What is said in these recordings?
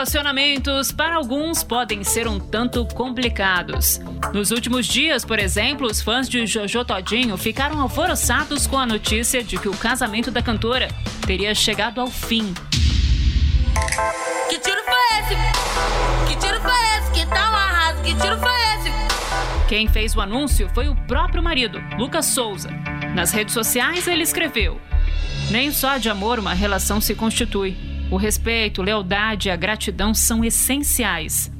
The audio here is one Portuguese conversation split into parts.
Relacionamentos, para alguns, podem ser um tanto complicados. Nos últimos dias, por exemplo, os fãs de Jojo Todinho ficaram alvoroçados com a notícia de que o casamento da cantora teria chegado ao fim. Que tiro foi esse? Que tiro foi esse? Que tal arraso? Que tiro foi esse? Quem fez o anúncio foi o próprio marido, Lucas Souza. Nas redes sociais, ele escreveu: Nem só de amor uma relação se constitui o respeito, lealdade e a gratidão são essenciais.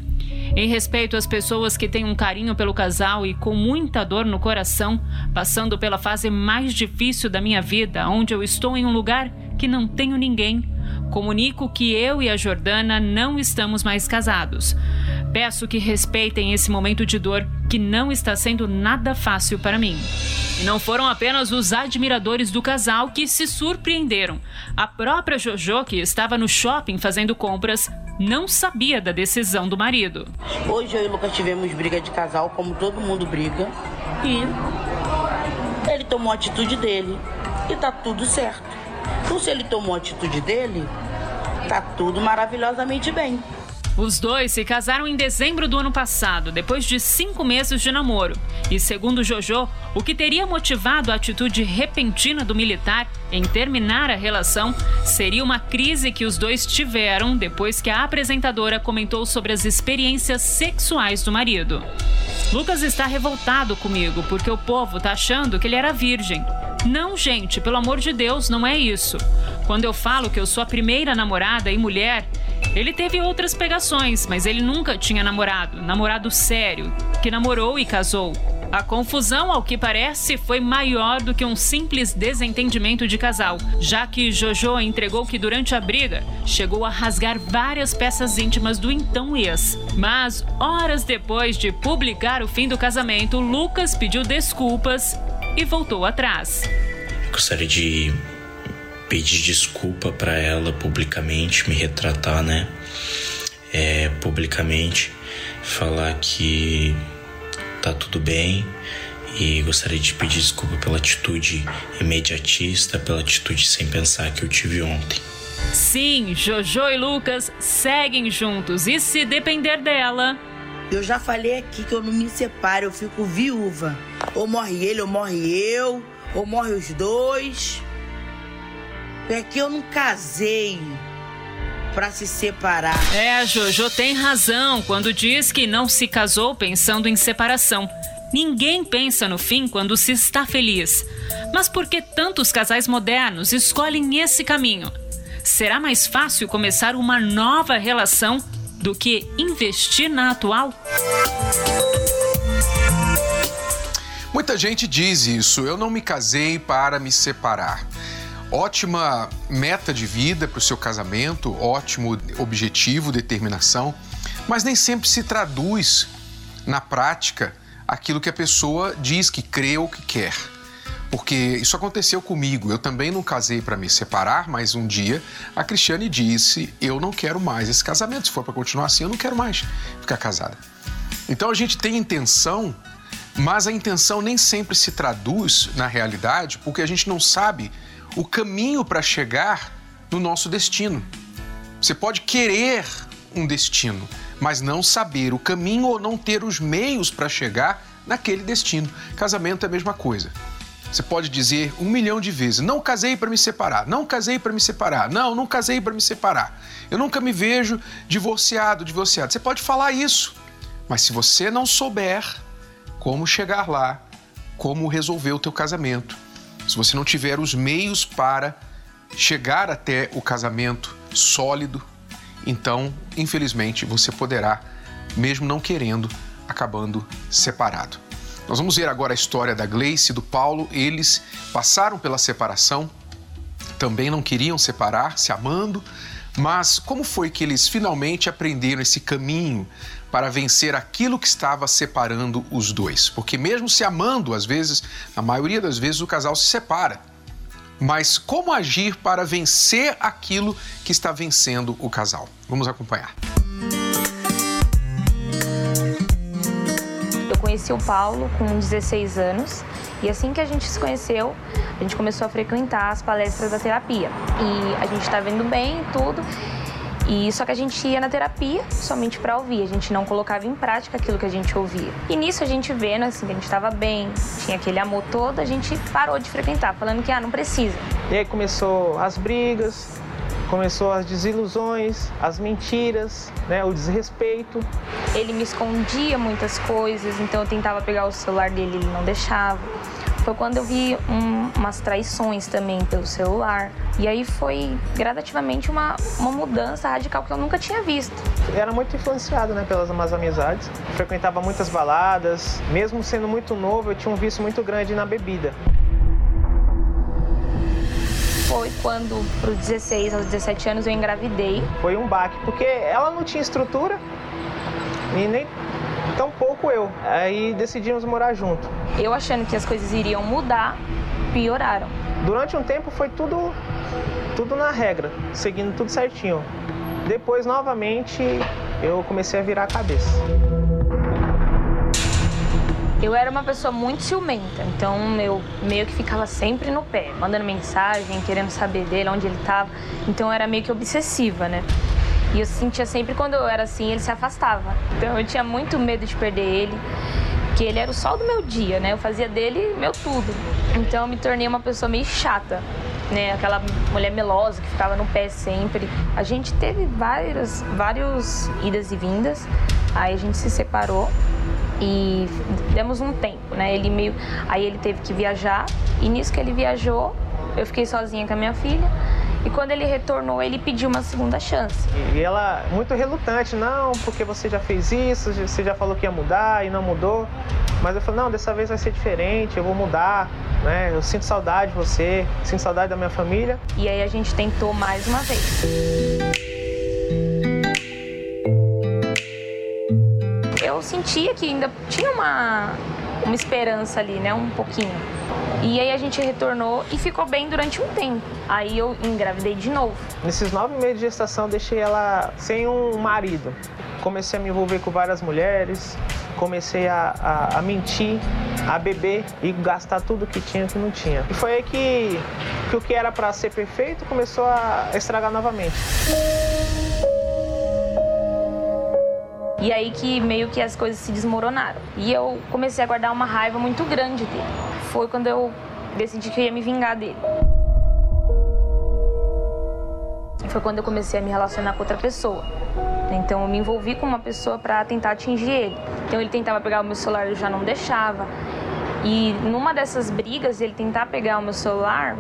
Em respeito às pessoas que têm um carinho pelo casal e com muita dor no coração, passando pela fase mais difícil da minha vida, onde eu estou em um lugar que não tenho ninguém, comunico que eu e a Jordana não estamos mais casados. Peço que respeitem esse momento de dor que não está sendo nada fácil para mim. E não foram apenas os admiradores do casal que se surpreenderam. A própria Jojo, que estava no shopping fazendo compras, não sabia da decisão do marido. Hoje eu e o Lucas tivemos briga de casal, como todo mundo briga, e ele tomou a atitude dele e tá tudo certo. Então, se ele tomou a atitude dele, tá tudo maravilhosamente bem. Os dois se casaram em dezembro do ano passado, depois de cinco meses de namoro. E segundo Jojo, o que teria motivado a atitude repentina do militar em terminar a relação seria uma crise que os dois tiveram depois que a apresentadora comentou sobre as experiências sexuais do marido. Lucas está revoltado comigo porque o povo está achando que ele era virgem. Não, gente, pelo amor de Deus, não é isso. Quando eu falo que eu sou a primeira namorada e mulher, ele teve outras pegações, mas ele nunca tinha namorado, namorado sério, que namorou e casou. A confusão, ao que parece, foi maior do que um simples desentendimento de casal, já que Jojo entregou que durante a briga chegou a rasgar várias peças íntimas do então ex. Mas, horas depois de publicar o fim do casamento, Lucas pediu desculpas e voltou atrás. Gostaria de pedir desculpa para ela publicamente, me retratar, né? É, publicamente, falar que tá tudo bem e gostaria de pedir desculpa pela atitude imediatista, pela atitude sem pensar que eu tive ontem. Sim, Jojo e Lucas seguem juntos e se depender dela. Eu já falei aqui que eu não me separo, eu fico viúva. Ou morre ele, ou morre eu, ou morre os dois. É que eu não casei para se separar. É, a Jojo tem razão quando diz que não se casou pensando em separação. Ninguém pensa no fim quando se está feliz. Mas por que tantos casais modernos escolhem esse caminho? Será mais fácil começar uma nova relação do que investir na atual? Muita gente diz isso. Eu não me casei para me separar ótima meta de vida para o seu casamento, ótimo objetivo, determinação, mas nem sempre se traduz na prática aquilo que a pessoa diz que crê ou que quer. Porque isso aconteceu comigo. Eu também não casei para me separar, mas um dia a Cristiane disse: Eu não quero mais esse casamento. Se for para continuar assim, eu não quero mais ficar casada. Então a gente tem intenção, mas a intenção nem sempre se traduz na realidade, porque a gente não sabe o caminho para chegar no nosso destino. Você pode querer um destino, mas não saber o caminho ou não ter os meios para chegar naquele destino. Casamento é a mesma coisa. Você pode dizer um milhão de vezes: não casei para me separar, não casei para me separar, não, não casei para me separar. Eu nunca me vejo divorciado, divorciado. Você pode falar isso, mas se você não souber como chegar lá, como resolver o teu casamento, se você não tiver os meios para chegar até o casamento sólido, então, infelizmente, você poderá, mesmo não querendo, acabando separado. Nós vamos ver agora a história da Gleice e do Paulo. Eles passaram pela separação, também não queriam separar, se amando, mas como foi que eles finalmente aprenderam esse caminho para vencer aquilo que estava separando os dois. Porque, mesmo se amando, às vezes, na maioria das vezes, o casal se separa. Mas como agir para vencer aquilo que está vencendo o casal? Vamos acompanhar. Eu conheci o Paulo com 16 anos e assim que a gente se conheceu, a gente começou a frequentar as palestras da terapia. E a gente está vendo bem tudo. E só que a gente ia na terapia somente para ouvir, a gente não colocava em prática aquilo que a gente ouvia. E nisso a gente vendo assim que a gente estava bem, tinha aquele amor todo, a gente parou de frequentar, falando que ah, não precisa. E aí começou as brigas, começou as desilusões, as mentiras, né, o desrespeito. Ele me escondia muitas coisas, então eu tentava pegar o celular dele, ele não deixava foi quando eu vi um, umas traições também pelo celular. E aí foi gradativamente uma, uma mudança radical que eu nunca tinha visto. Era muito influenciado né, pelas más amizades. Frequentava muitas baladas. Mesmo sendo muito novo, eu tinha um vício muito grande na bebida. Foi quando, para os 16 aos 17 anos, eu engravidei. Foi um baque, porque ela não tinha estrutura e nem pouco eu. Aí decidimos morar junto. Eu achando que as coisas iriam mudar, pioraram. Durante um tempo foi tudo tudo na regra, seguindo tudo certinho. Depois novamente eu comecei a virar a cabeça. Eu era uma pessoa muito ciumenta, então eu meio que ficava sempre no pé, mandando mensagem, querendo saber dele, onde ele estava. Então eu era meio que obsessiva, né? E eu sentia sempre quando eu era assim, ele se afastava. Então eu tinha muito medo de perder ele, que ele era o sol do meu dia, né? Eu fazia dele meu tudo. Então eu me tornei uma pessoa meio chata, né? Aquela mulher melosa que ficava no pé sempre. A gente teve várias, vários idas e vindas. Aí a gente se separou e demos um tempo, né? Ele meio, aí ele teve que viajar e nisso que ele viajou, eu fiquei sozinha com a minha filha. E quando ele retornou, ele pediu uma segunda chance. E ela, muito relutante, não, porque você já fez isso, você já falou que ia mudar e não mudou. Mas eu falei, não, dessa vez vai ser diferente, eu vou mudar, né? Eu sinto saudade de você, sinto saudade da minha família. E aí a gente tentou mais uma vez. Eu sentia que ainda tinha uma, uma esperança ali, né? Um pouquinho. E aí a gente retornou e ficou bem durante um tempo. Aí eu engravidei de novo. Nesses nove meses de gestação, deixei ela sem um marido. Comecei a me envolver com várias mulheres, comecei a, a, a mentir, a beber e gastar tudo que tinha que não tinha. E foi aí que, que o que era para ser perfeito começou a estragar novamente. E aí que meio que as coisas se desmoronaram. E eu comecei a guardar uma raiva muito grande dele. Foi quando eu decidi que eu ia me vingar dele. Foi quando eu comecei a me relacionar com outra pessoa. Então eu me envolvi com uma pessoa para tentar atingir ele. Então ele tentava pegar o meu celular, eu já não deixava. E numa dessas brigas, ele tentar pegar o meu celular,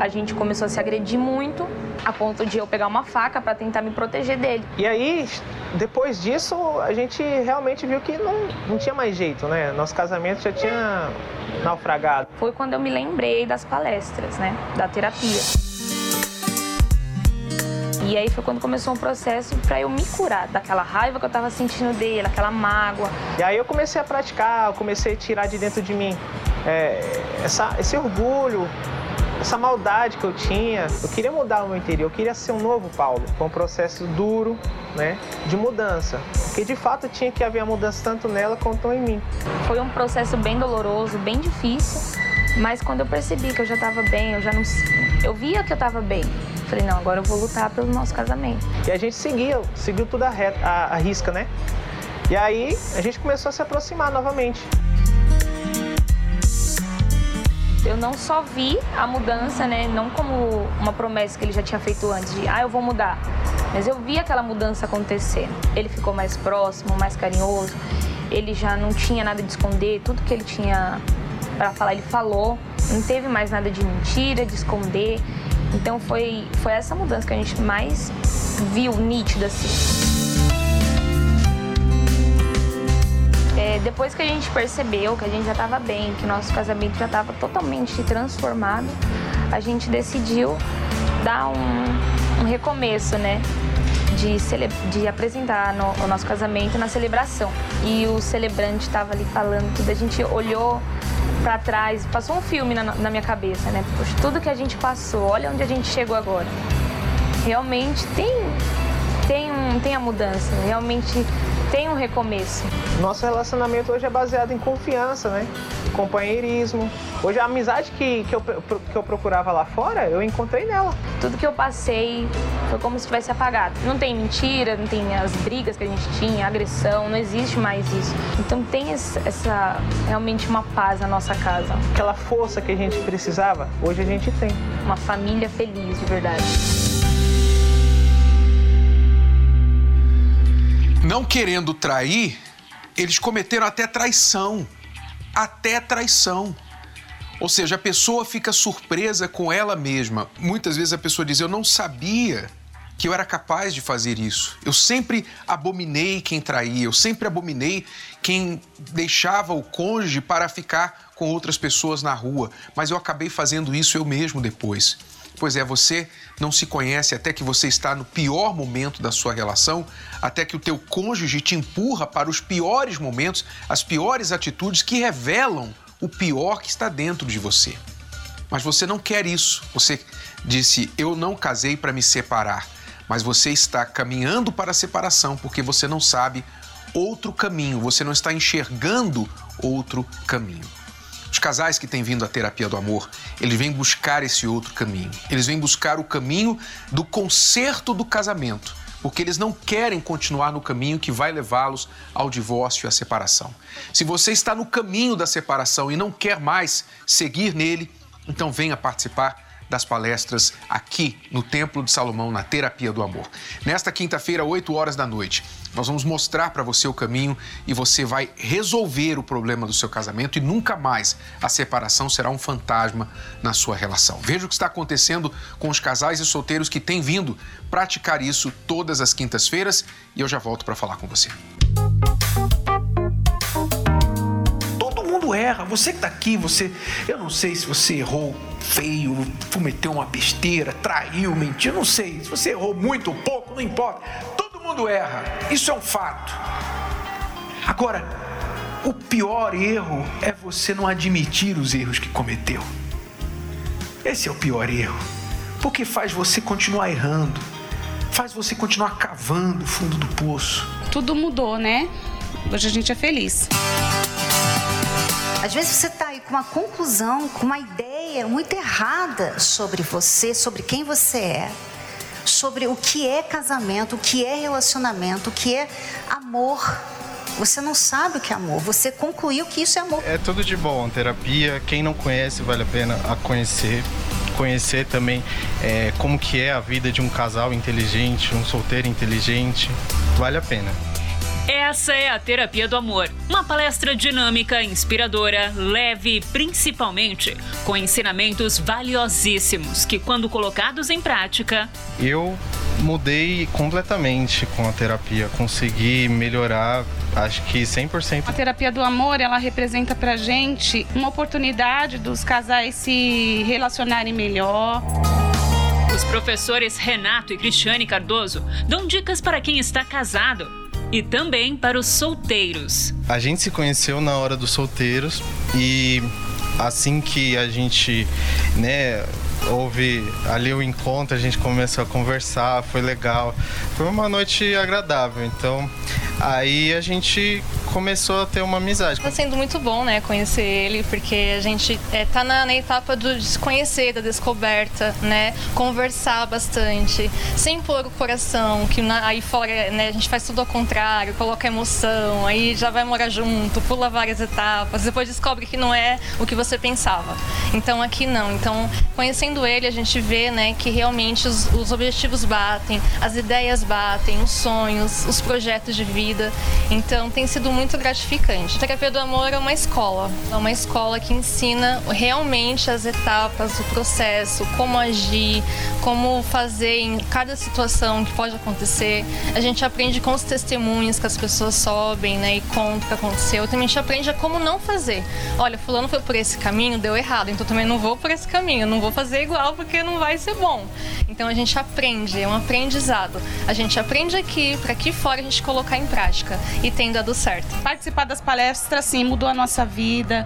a gente começou a se agredir muito, a ponto de eu pegar uma faca para tentar me proteger dele. E aí, depois disso, a gente realmente viu que não, não tinha mais jeito, né? Nosso casamento já tinha naufragado. Foi quando eu me lembrei das palestras, né? Da terapia. E aí foi quando começou um processo para eu me curar daquela raiva que eu tava sentindo dele, aquela mágoa. E aí eu comecei a praticar, eu comecei a tirar de dentro de mim é, essa, esse orgulho, essa maldade que eu tinha. Eu queria mudar o meu interior, eu queria ser um novo Paulo. Foi um processo duro, né, de mudança. Porque de fato tinha que haver a mudança tanto nela quanto em mim. Foi um processo bem doloroso, bem difícil. Mas quando eu percebi que eu já estava bem, eu já não. Eu via que eu estava bem. Falei, não, agora eu vou lutar pelo nosso casamento. E a gente seguiu, seguiu tudo a, reta, a, a risca, né? E aí a gente começou a se aproximar novamente. Eu não só vi a mudança, né? Não como uma promessa que ele já tinha feito antes de, ah, eu vou mudar. Mas eu vi aquela mudança acontecer. Ele ficou mais próximo, mais carinhoso. Ele já não tinha nada de esconder. Tudo que ele tinha para falar, ele falou. Não teve mais nada de mentira, de esconder. Então foi, foi essa mudança que a gente mais viu nítida assim. É, depois que a gente percebeu que a gente já estava bem, que nosso casamento já estava totalmente transformado, a gente decidiu dar um, um recomeço, né? De, cele... de apresentar no, o nosso casamento na celebração. E o celebrante estava ali falando tudo, a gente olhou para trás, passou um filme na, na minha cabeça, né? Poxa, tudo que a gente passou, olha onde a gente chegou agora. Realmente tem, tem, um, tem a mudança, realmente tem um recomeço. Nosso relacionamento hoje é baseado em confiança, né? Companheirismo. Hoje a amizade que, que, eu, que eu procurava lá fora, eu encontrei nela. Tudo que eu passei foi como se tivesse apagado. Não tem mentira, não tem as brigas que a gente tinha, agressão, não existe mais isso. Então tem essa realmente uma paz na nossa casa. Aquela força que a gente precisava, hoje a gente tem. Uma família feliz, de verdade. Não querendo trair, eles cometeram até traição. Até traição. Ou seja, a pessoa fica surpresa com ela mesma. Muitas vezes a pessoa diz: Eu não sabia que eu era capaz de fazer isso. Eu sempre abominei quem traía, eu sempre abominei quem deixava o cônjuge para ficar com outras pessoas na rua, mas eu acabei fazendo isso eu mesmo depois. Pois é, você não se conhece até que você está no pior momento da sua relação, até que o teu cônjuge te empurra para os piores momentos, as piores atitudes que revelam o pior que está dentro de você. Mas você não quer isso. Você disse: "Eu não casei para me separar", mas você está caminhando para a separação porque você não sabe outro caminho, você não está enxergando outro caminho. Os casais que têm vindo à terapia do amor, eles vêm buscar esse outro caminho. Eles vêm buscar o caminho do conserto do casamento, porque eles não querem continuar no caminho que vai levá-los ao divórcio e à separação. Se você está no caminho da separação e não quer mais seguir nele, então venha participar das palestras aqui no Templo de Salomão, na Terapia do Amor. Nesta quinta-feira, 8 horas da noite, nós vamos mostrar para você o caminho e você vai resolver o problema do seu casamento e nunca mais a separação será um fantasma na sua relação. Veja o que está acontecendo com os casais e solteiros que têm vindo praticar isso todas as quintas-feiras e eu já volto para falar com você. mundo erra. Você que está aqui, você, eu não sei se você errou feio, cometeu uma besteira, traiu, mentiu, não sei. Se você errou muito ou pouco, não importa. Todo mundo erra. Isso é um fato. Agora, o pior erro é você não admitir os erros que cometeu. Esse é o pior erro. Porque faz você continuar errando. Faz você continuar cavando o fundo do poço. Tudo mudou, né? Hoje a gente é feliz. Às vezes você está aí com uma conclusão, com uma ideia muito errada sobre você, sobre quem você é, sobre o que é casamento, o que é relacionamento, o que é amor. Você não sabe o que é amor, você concluiu que isso é amor. É tudo de bom, terapia. Quem não conhece, vale a pena a conhecer. Conhecer também é, como que é a vida de um casal inteligente, um solteiro inteligente. Vale a pena. Essa é a Terapia do Amor, uma palestra dinâmica, inspiradora, leve, principalmente com ensinamentos valiosíssimos que, quando colocados em prática, eu mudei completamente com a terapia, consegui melhorar acho que 100%. A terapia do amor, ela representa pra gente uma oportunidade dos casais se relacionarem melhor. Os professores Renato e Cristiane Cardoso dão dicas para quem está casado e também para os solteiros. A gente se conheceu na hora dos solteiros e assim que a gente, né, houve ali o encontro, a gente começou a conversar, foi legal. Foi uma noite agradável. Então, aí a gente começou a ter uma amizade. Tá sendo muito bom, né, conhecer ele, porque a gente é, tá na, na, etapa do desconhecer, da descoberta, né, conversar bastante, sem pôr o coração, que na, aí fora, né, a gente faz tudo ao contrário, coloca emoção, aí já vai morar junto, pula várias etapas, depois descobre que não é o que você pensava. Então aqui não. Então, conhecendo ele, a gente vê, né, que realmente os, os objetivos batem, as ideias batem, os sonhos, os projetos de vida. Então, tem sido muito gratificante. A terapia do amor é uma escola, é uma escola que ensina realmente as etapas, o processo, como agir, como fazer em cada situação que pode acontecer. A gente aprende com os testemunhos que as pessoas sobem, né, e contam o que aconteceu. Também a gente aprende a como não fazer. Olha, fulano foi por esse caminho, deu errado, então também não vou por esse caminho, não vou fazer igual porque não vai ser bom. Então a gente aprende, é um aprendizado. A gente aprende aqui para aqui fora a gente colocar em prática e tem dado certo. Participar das palestras, sim, mudou a nossa vida.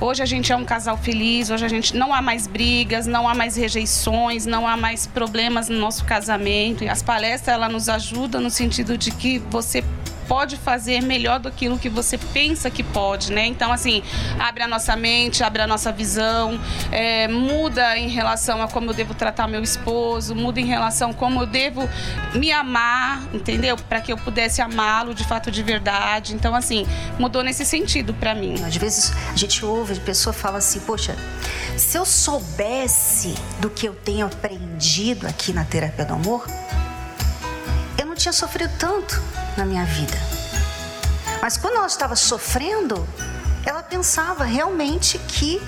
Hoje a gente é um casal feliz, hoje a gente não há mais brigas, não há mais rejeições, não há mais problemas no nosso casamento. As palestras ela nos ajudam no sentido de que você pode fazer melhor do que você pensa que pode, né? Então, assim, abre a nossa mente, abre a nossa visão, é, muda em relação a como eu devo tratar meu esposo, muda em relação a como eu devo me amar, entendeu? Para que eu pudesse amá-lo de fato de verdade. Então, assim, mudou nesse sentido para mim. Às vezes a gente ouve, a pessoa fala assim, poxa, se eu soubesse do que eu tenho aprendido aqui na terapia do amor, eu não tinha sofrido tanto na minha vida. Mas quando ela estava sofrendo, ela pensava realmente que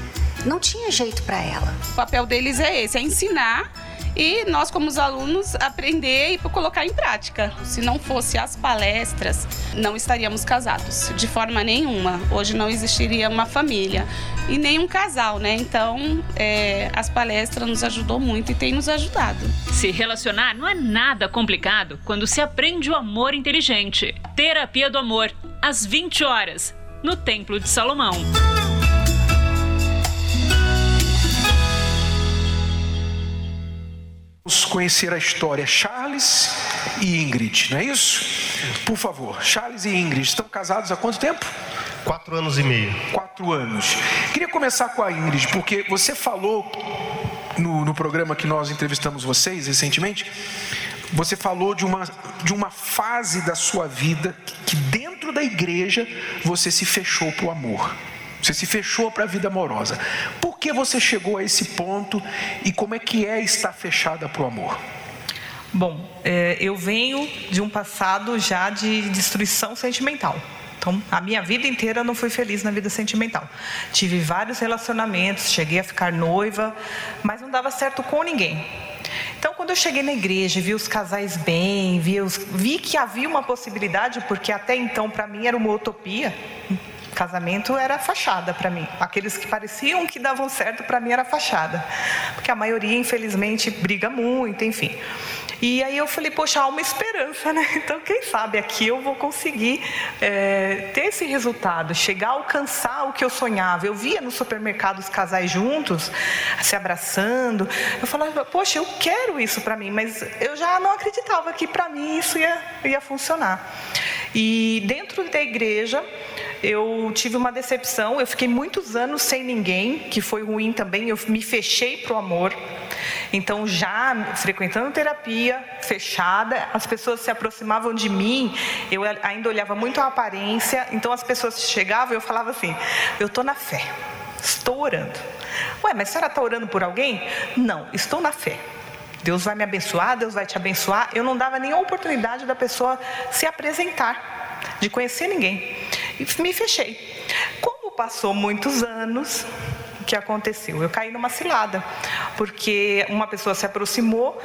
não tinha jeito para ela. O papel deles é esse, é ensinar e nós como os alunos aprender e colocar em prática. Se não fosse as palestras, não estaríamos casados de forma nenhuma. Hoje não existiria uma família e nem um casal, né? Então, é, as palestras nos ajudou muito e tem nos ajudado. Se relacionar não é nada complicado quando se aprende o amor inteligente. Terapia do Amor, às 20 horas, no Templo de Salomão. Conhecer a história Charles e Ingrid, não é isso? Por favor, Charles e Ingrid estão casados há quanto tempo? Quatro anos e meio. Quatro anos. Queria começar com a Ingrid, porque você falou no, no programa que nós entrevistamos vocês recentemente, você falou de uma, de uma fase da sua vida que dentro da igreja você se fechou para o amor. Você se fechou para a vida amorosa. Por que você chegou a esse ponto e como é que é estar fechada para o amor? Bom, é, eu venho de um passado já de destruição sentimental. Então, a minha vida inteira não fui feliz na vida sentimental. Tive vários relacionamentos, cheguei a ficar noiva, mas não dava certo com ninguém. Então, quando eu cheguei na igreja, vi os casais bem, vi, os, vi que havia uma possibilidade, porque até então para mim era uma utopia, casamento era fachada para mim. Aqueles que pareciam que davam certo para mim era fachada, porque a maioria infelizmente briga muito, enfim. E aí eu falei, poxa, há uma esperança, né? Então, quem sabe aqui eu vou conseguir é, ter esse resultado, chegar a alcançar o que eu sonhava. Eu via no supermercado os casais juntos, se abraçando. Eu falava, poxa, eu quero isso para mim, mas eu já não acreditava que para mim isso ia, ia funcionar. E dentro da igreja, eu tive uma decepção. Eu fiquei muitos anos sem ninguém, que foi ruim também. Eu me fechei para o amor. Então, já frequentando terapia, fechada, as pessoas se aproximavam de mim, eu ainda olhava muito a aparência, então as pessoas chegavam e eu falava assim: eu estou na fé, estou orando. Ué, mas a senhora está orando por alguém? Não, estou na fé. Deus vai me abençoar, Deus vai te abençoar. Eu não dava nenhuma oportunidade da pessoa se apresentar, de conhecer ninguém. E me fechei. Como passou muitos anos, o que aconteceu? Eu caí numa cilada, porque uma pessoa se aproximou,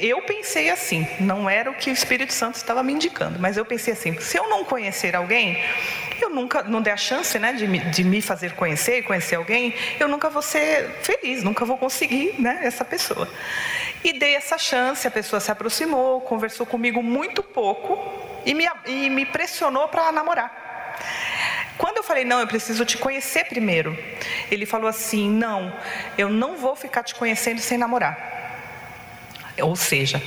eu pensei assim, não era o que o Espírito Santo estava me indicando, mas eu pensei assim: se eu não conhecer alguém, eu nunca, não der a chance né, de, me, de me fazer conhecer conhecer alguém, eu nunca vou ser feliz, nunca vou conseguir né, essa pessoa. E dei essa chance, a pessoa se aproximou, conversou comigo muito pouco e me, e me pressionou para namorar. Quando eu falei, não, eu preciso te conhecer primeiro, ele falou assim: não, eu não vou ficar te conhecendo sem namorar. Ou seja,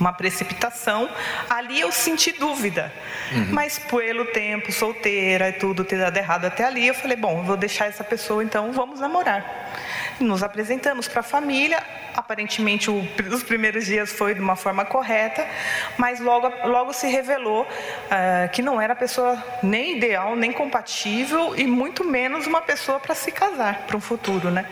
uma precipitação. Ali eu senti dúvida, uhum. mas pelo tempo, solteira e tudo ter dado errado até ali, eu falei: bom, vou deixar essa pessoa, então vamos namorar. Nos apresentamos para a família. Aparentemente, o, os primeiros dias foi de uma forma correta, mas logo, logo se revelou uh, que não era a pessoa nem ideal, nem compatível e muito menos uma pessoa para se casar para um futuro, né?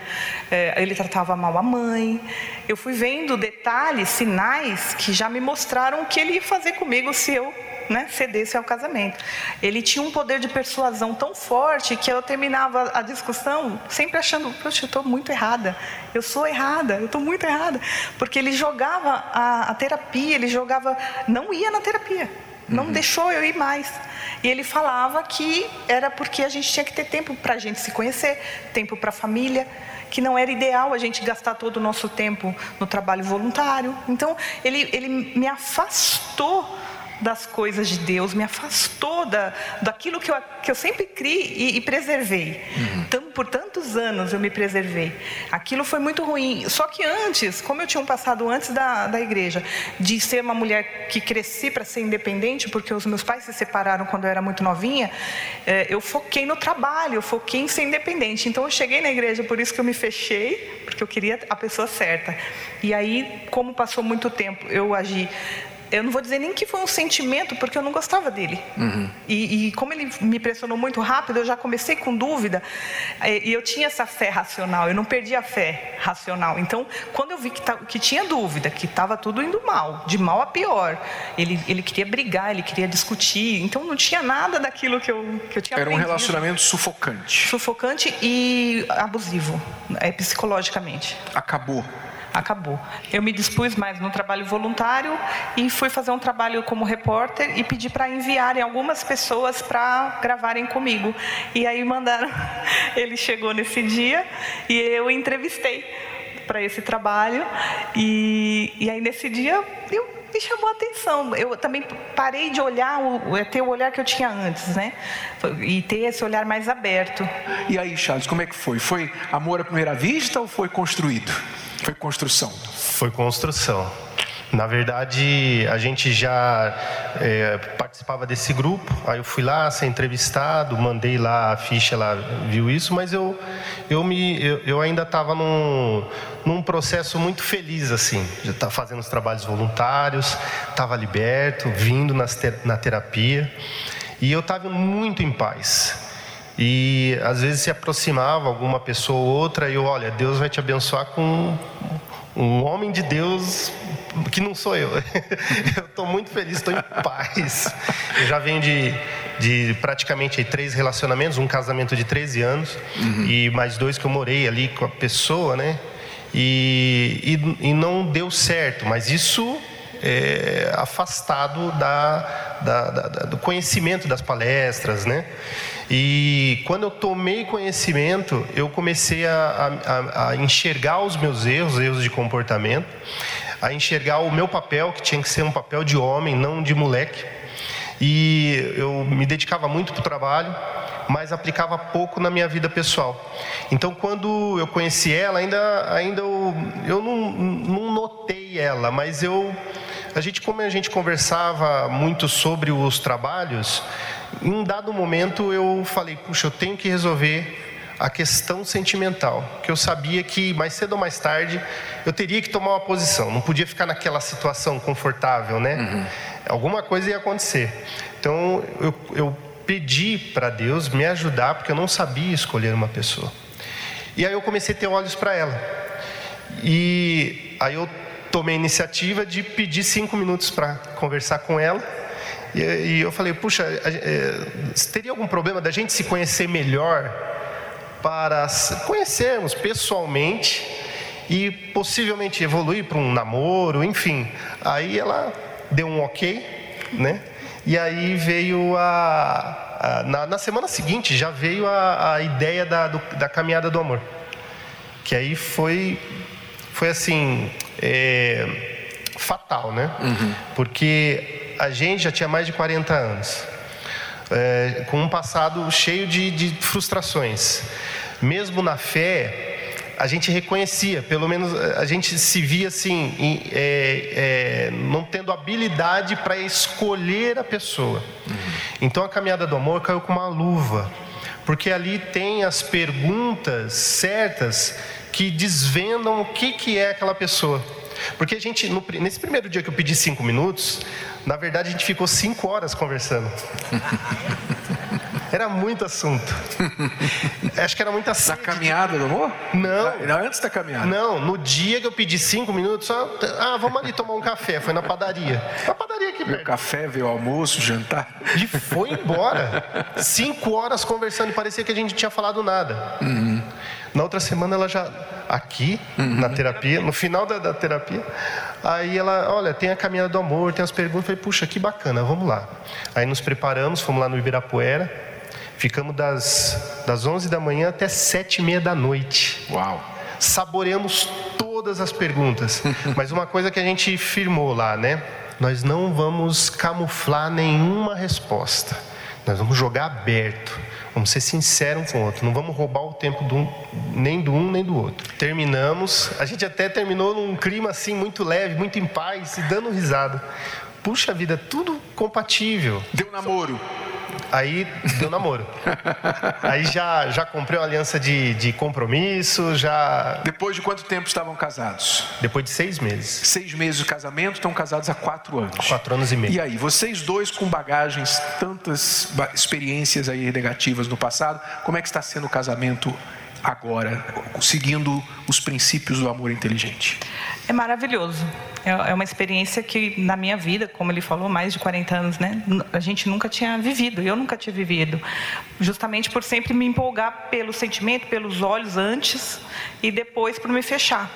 Uh, ele tratava mal a mãe. Eu fui vendo detalhes, sinais que já me mostraram o que ele ia fazer comigo se eu né, cedesse ao casamento. Ele tinha um poder de persuasão tão forte que eu terminava a discussão sempre achando, poxa, eu estou muito errada, eu sou errada, eu estou muito errada. Porque ele jogava a, a, terapia, ele jogava, não ia na terapia, não uhum. deixou eu ir mais. E ele falava que era porque a gente tinha que ter tempo para a gente se conhecer, tempo para a família, que não era ideal a gente gastar todo o nosso tempo no trabalho voluntário. Então, ele, ele me afastou das coisas de Deus, me afastou da, daquilo que eu, que eu sempre criei e, e preservei. Uhum. Então, por tantos anos eu me preservei. Aquilo foi muito ruim. Só que antes, como eu tinha um passado antes da, da igreja, de ser uma mulher que cresci para ser independente, porque os meus pais se separaram quando eu era muito novinha, é, eu foquei no trabalho, eu foquei em ser independente. Então, eu cheguei na igreja, por isso que eu me fechei, porque eu queria a pessoa certa. E aí, como passou muito tempo, eu agi eu não vou dizer nem que foi um sentimento, porque eu não gostava dele. Uhum. E, e, como ele me pressionou muito rápido, eu já comecei com dúvida. Eh, e eu tinha essa fé racional, eu não perdi a fé racional. Então, quando eu vi que, que tinha dúvida, que estava tudo indo mal, de mal a pior, ele, ele queria brigar, ele queria discutir. Então, não tinha nada daquilo que eu, que eu tinha Era aprendido. um relacionamento sufocante. Sufocante e abusivo, é, psicologicamente. Acabou acabou. Eu me dispus mais no trabalho voluntário e fui fazer um trabalho como repórter e pedi para enviarem algumas pessoas para gravarem comigo. E aí mandaram. Ele chegou nesse dia e eu entrevistei para esse trabalho. E, e aí nesse dia eu me chamou a atenção. Eu também parei de olhar, ter o olhar que eu tinha antes, né? E ter esse olhar mais aberto. E aí, Charles, como é que foi? Foi amor à primeira vista ou foi construído? Foi construção? Foi construção. Na verdade, a gente já é, participava desse grupo. Aí eu fui lá ser entrevistado, mandei lá a ficha, ela viu isso, mas eu, eu, me, eu, eu ainda estava num, num processo muito feliz, assim. Já estava fazendo os trabalhos voluntários, estava liberto, vindo nas ter, na terapia. E eu estava muito em paz. E às vezes se aproximava alguma pessoa ou outra e eu, olha, Deus vai te abençoar com um homem de Deus que não sou eu. eu estou muito feliz, estou em paz. Eu já venho de, de praticamente três relacionamentos, um casamento de 13 anos uhum. e mais dois que eu morei ali com a pessoa, né? E, e, e não deu certo, mas isso é, afastado da, da, da, do conhecimento das palestras, né? E quando eu tomei conhecimento, eu comecei a, a, a enxergar os meus erros, erros de comportamento, a enxergar o meu papel, que tinha que ser um papel de homem, não de moleque. E eu me dedicava muito para o trabalho, mas aplicava pouco na minha vida pessoal. Então, quando eu conheci ela, ainda, ainda eu, eu não, não notei ela, mas eu, a gente, como a gente conversava muito sobre os trabalhos, em um dado momento eu falei, puxa, eu tenho que resolver a questão sentimental, que eu sabia que mais cedo ou mais tarde eu teria que tomar uma posição, não podia ficar naquela situação confortável, né? Uhum. Alguma coisa ia acontecer. Então eu, eu pedi para Deus me ajudar, porque eu não sabia escolher uma pessoa. E aí eu comecei a ter olhos para ela. E aí eu tomei a iniciativa de pedir cinco minutos para conversar com ela e, e eu falei, puxa, é, teria algum problema da gente se conhecer melhor para conhecermos pessoalmente e possivelmente evoluir para um namoro, enfim. Aí ela deu um ok, né? E aí veio a. a na, na, semana seguinte já veio a, a ideia da, do, da caminhada do amor. Que aí foi, foi assim. É, fatal, né? Uhum. Porque a gente já tinha mais de 40 anos, é, com um passado cheio de, de frustrações. Mesmo na fé, a gente reconhecia, pelo menos a gente se via assim, em, é, é, não tendo habilidade para escolher a pessoa. Uhum. Então a caminhada do amor caiu com uma luva, porque ali tem as perguntas certas que desvendam o que, que é aquela pessoa. Porque a gente, no, nesse primeiro dia que eu pedi cinco minutos, na verdade a gente ficou cinco horas conversando. Era muito assunto. Acho que era muita Na caminhada do amor? Não. Não, antes da caminhada? Não, no dia que eu pedi cinco minutos, só. Ah, vamos ali tomar um café. Foi na padaria. Na padaria aqui Meu café, veio almoço, jantar. E foi embora. Cinco horas conversando e parecia que a gente não tinha falado nada. Uhum. Na outra semana ela já aqui uhum. na terapia, no final da, da, terapia, aí ela, olha, tem a caminhada do amor, tem as perguntas, eu falei, puxa, que bacana, vamos lá. Aí nos preparamos, fomos lá no Ibirapuera, ficamos das, das 11 da manhã até sete e meia da noite. Uau! Saboreamos todas as perguntas, mas uma coisa que a gente firmou lá, né? Nós não vamos camuflar nenhuma resposta. Nós vamos jogar aberto. Vamos ser sinceros com o outro. Não vamos roubar o tempo do nem do um nem do outro. Terminamos. A gente até terminou num clima assim muito leve, muito em paz e dando risada. Puxa vida, tudo compatível. Deu namoro. Aí deu namoro. Aí já, já comprei uma aliança de, de compromisso, já. Depois de quanto tempo estavam casados? Depois de seis meses. Seis meses de casamento, estão casados há quatro anos. Quatro anos e meio. E aí, vocês dois com bagagens, tantas experiências aí negativas no passado, como é que está sendo o casamento agora, seguindo os princípios do amor inteligente? É maravilhoso. É, é uma experiência que, na minha vida, como ele falou, mais de 40 anos, né? A gente nunca tinha vivido, eu nunca tinha vivido. Justamente por sempre me empolgar pelo sentimento, pelos olhos antes e depois por me fechar.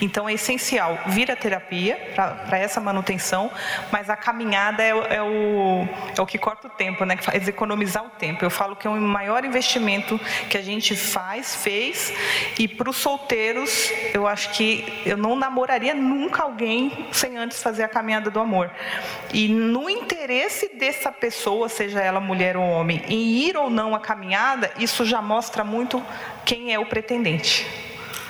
Então é essencial vir a terapia para essa manutenção, mas a caminhada é, é, o, é o que corta o tempo, né? Que faz economizar o tempo. Eu falo que é o maior investimento que a gente faz, fez, e para os solteiros, eu acho que eu não namoraria nunca alguém sem antes fazer a caminhada do amor. E no interesse dessa pessoa, seja ela mulher ou homem, em ir ou não à caminhada, isso já mostra muito quem é o pretendente.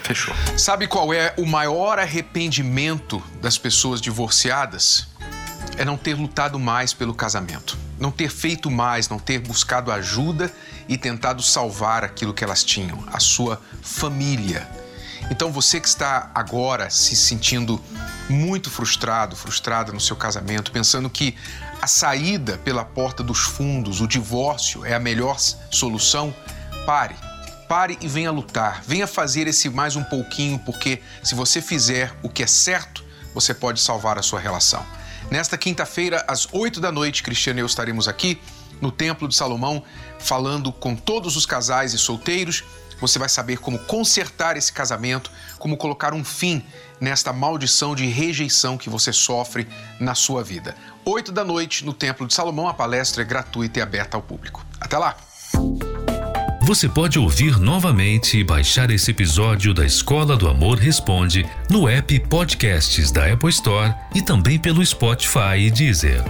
Fechou. Sabe qual é o maior arrependimento das pessoas divorciadas? É não ter lutado mais pelo casamento, não ter feito mais, não ter buscado ajuda e tentado salvar aquilo que elas tinham, a sua família. Então você que está agora se sentindo muito frustrado, frustrada no seu casamento, pensando que a saída pela porta dos fundos, o divórcio é a melhor solução, pare Pare e venha lutar, venha fazer esse mais um pouquinho, porque se você fizer o que é certo, você pode salvar a sua relação. Nesta quinta-feira, às 8 da noite, Cristiano e eu estaremos aqui no Templo de Salomão, falando com todos os casais e solteiros. Você vai saber como consertar esse casamento, como colocar um fim nesta maldição de rejeição que você sofre na sua vida. 8 da noite, no Templo de Salomão, a palestra é gratuita e aberta ao público. Até lá! Você pode ouvir novamente e baixar esse episódio da Escola do Amor Responde no app Podcasts da Apple Store e também pelo Spotify e Deezer.